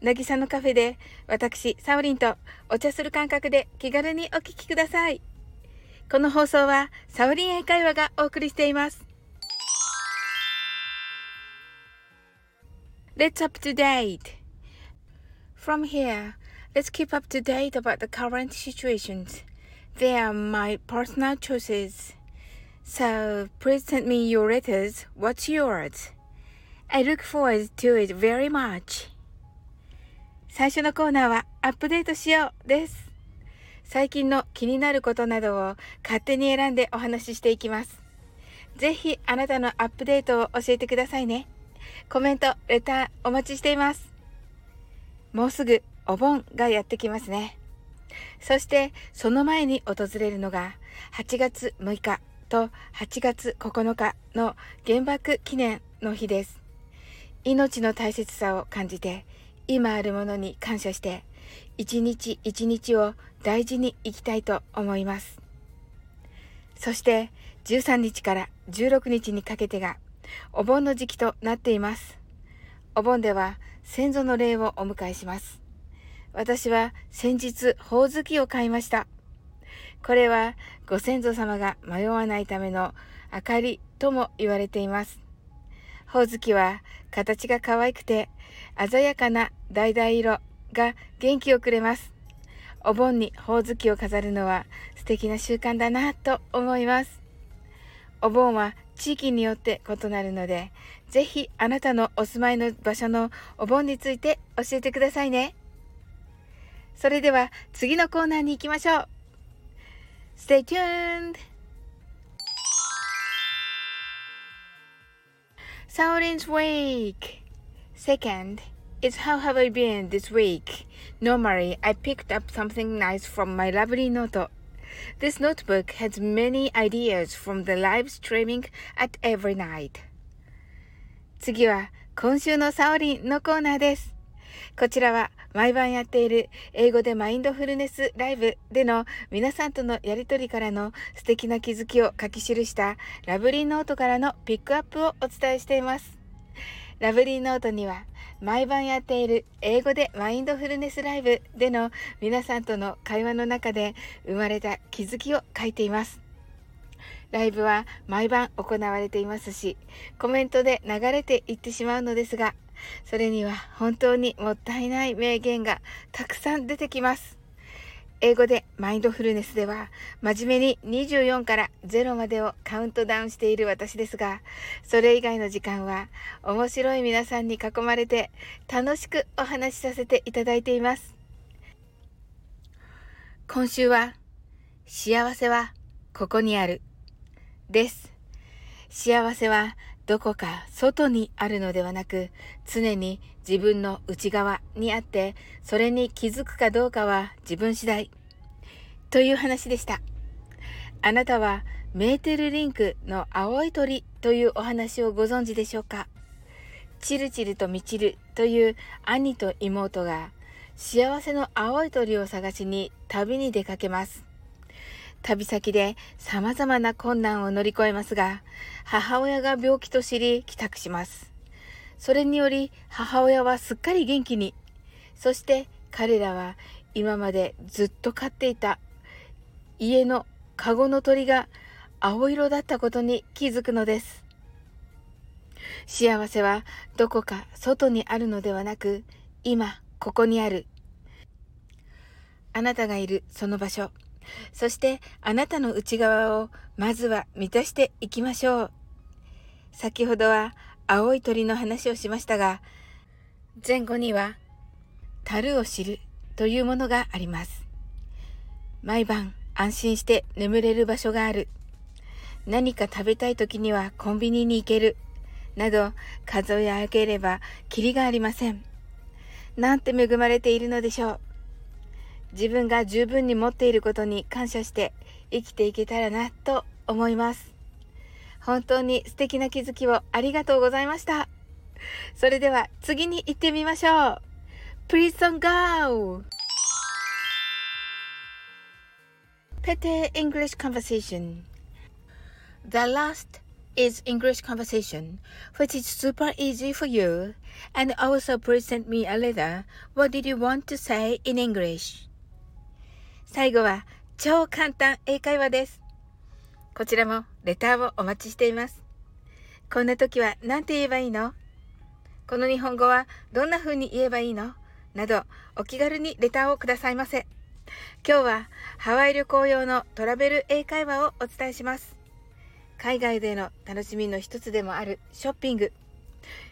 なぎさのカフェで、私、サオリンとお茶する感覚で気軽にお聞きください。この放送は、サオリン英会話がお送りしています。Let's up to date. From here, let's keep up to date about the current situations. They are my personal choices. So please send me your letters. What's yours? I look forward to it very much. 最初のコーナーはアップデートしようです。最近の気になることなどを勝手に選んでお話ししていきます。ぜひあなたのアップデートを教えてくださいね。コメント、レターお待ちしています。もうすぐお盆がやってきますね。そしてその前に訪れるのが8月6日と8月9日の原爆記念の日です。命の大切さを感じて今あるものに感謝して、一日一日を大事に生きたいと思います。そして13日から16日にかけてがお盆の時期となっています。お盆では先祖の霊をお迎えします。私は先日、ほおずきを買いました。これはご先祖様が迷わないための明かりとも言われています。ほおずきは形が可愛くて鮮やかな橙色が元気をくれます。お盆にほおずきを飾るのは素敵な習慣だなと思います。お盆は地域によって異なるので、ぜひあなたのお住まいの場所のお盆について教えてくださいね。それでは次のコーナーに行きましょう。Stay tuned! Saurin's Week. Second is how have I been this week? Normally, I picked up something nice from my lovely note. This notebook has many ideas from the live streaming at every night. 次は今週のサオリンのコーナーです。 こちらは毎晩やっている英語でマインドフルネスライブでの皆さんとのやりとりからの素敵な気づきを書き記したラブリーノートからのピックアップをお伝えしています。ラブリーノートには毎晩やっている英語でマインドフルネスライブでの皆さんとの会話の中で生まれた気づきを書いています。ライブは毎晩行われていますし、コメントで流れていってしまうのですが、それには本当にもったいない名言がたくさん出てきます。英語でマインドフルネスでは真面目に24から0までをカウントダウンしている私ですが、それ以外の時間は面白い皆さんに囲まれて楽しくお話しさせていただいています。今週は幸せはここにあるです。幸せはどこか外にあるのではなく、常に自分の内側にあって、それに気づくかどうかは自分次第。という話でした。あなたはメーテルリンクの青い鳥というお話をご存知でしょうか？チルチルとミチルという兄と妹が幸せの青い鳥を探しに旅に出かけます。旅先で様々な困難を乗り越えますが、母親が病気と知り帰宅します。それにより母親はすっかり元気に。そして彼らは今までずっと飼っていた家のカゴの鳥が青色だったことに気づくのです。幸せはどこか外にあるのではなく、今ここにある。あなたがいるその場所。そしてあなたの内側をまずは満たしていきましょう。先ほどは青い鳥の話をしましたが、前後には樽を知るというものがあります。毎晩安心して眠れる場所がある。何か食べたい時にはコンビニに行ける。など数え上げればキリがありません。なんて恵まれているのでしょう。自分が十分に持っていることに感謝して生きていけたらなと思います。本当に素敵な気づきをありがとうございました。それでは次に行ってみましょう。Please on go! Pete English Conversation The last is English conversation, which is super easy for you. And also please send me a letter. What did you want to say in English? 最後は超簡単英会話です。こちらもレターをお待ちしています。こんな時は何て言えばいいの？この日本語はどんな風に言えばいいの？などお気軽にレターをくださいませ。今日はハワイ旅行用のトラベル英会話をお伝えします。海外での楽しみの一つでもあるショッピング。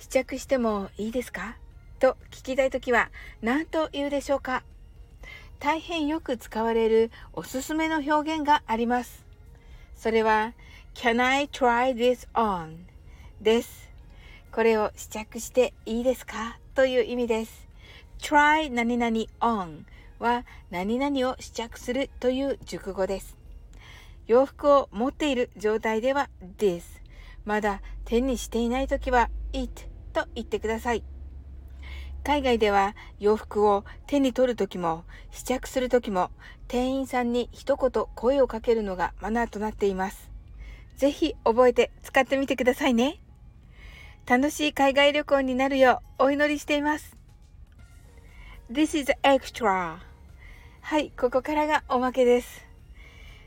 試着してもいいですか？と聞きたいときは何と言うでしょうか？大変よく使われるおすすめの表現があります。それは Can I try this on? です。これを試着していいですか？という意味です。try 何々 on は何々を試着するという熟語です。洋服を持っている状態では this。まだ手にしていない時は it と言ってください。海外では洋服を手に取る時も試着する時も店員さんに一言声をかけるのがマナーとなっています。ぜひ覚えて使ってみてくださいね。楽しい海外旅行になるようお祈りしています。This is extra. はい、ここからがおまけです。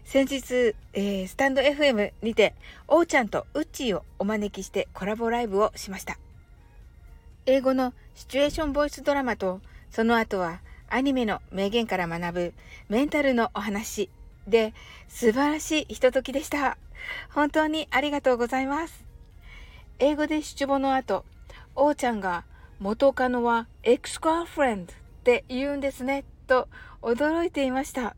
先日、えー、スタンド FM にて、おーちゃんとウッチーをお招きしてコラボライブをしました。英語のシチュエーションボイスドラマと、その後はアニメの名言から学ぶメンタルのお話で素晴らしいひとときでした。本当にありがとうございます。英語で出母の後、おーちゃんが元カノはエクスカーフレンドって言うんですね、と驚いていました。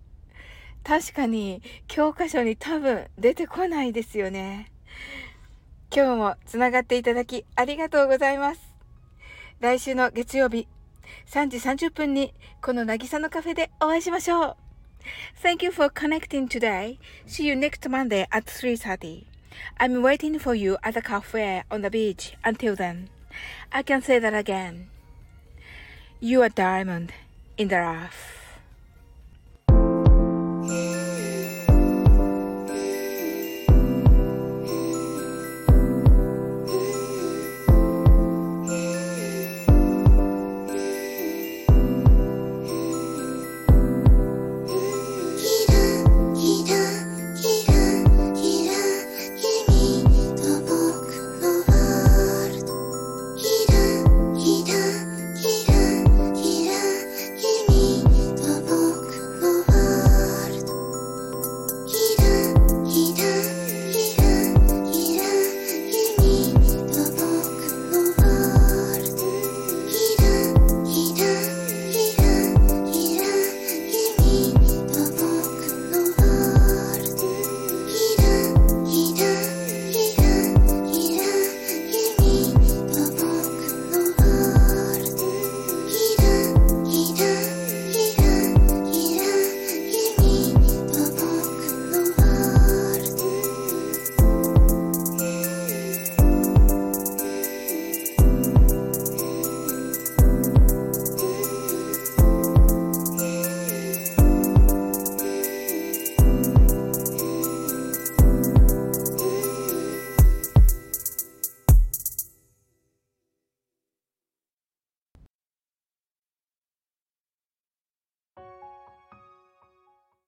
確かに教科書に多分出てこないですよね。今日もつながっていただきありがとうございます。来週の月曜日3時30分にこの渚のカフェでお会いしましょう。Thank you for connecting today. See you next Monday at 3.30. I'm waiting for you at the cafe on the beach. Until then, I can say that again. You are diamond in the rough.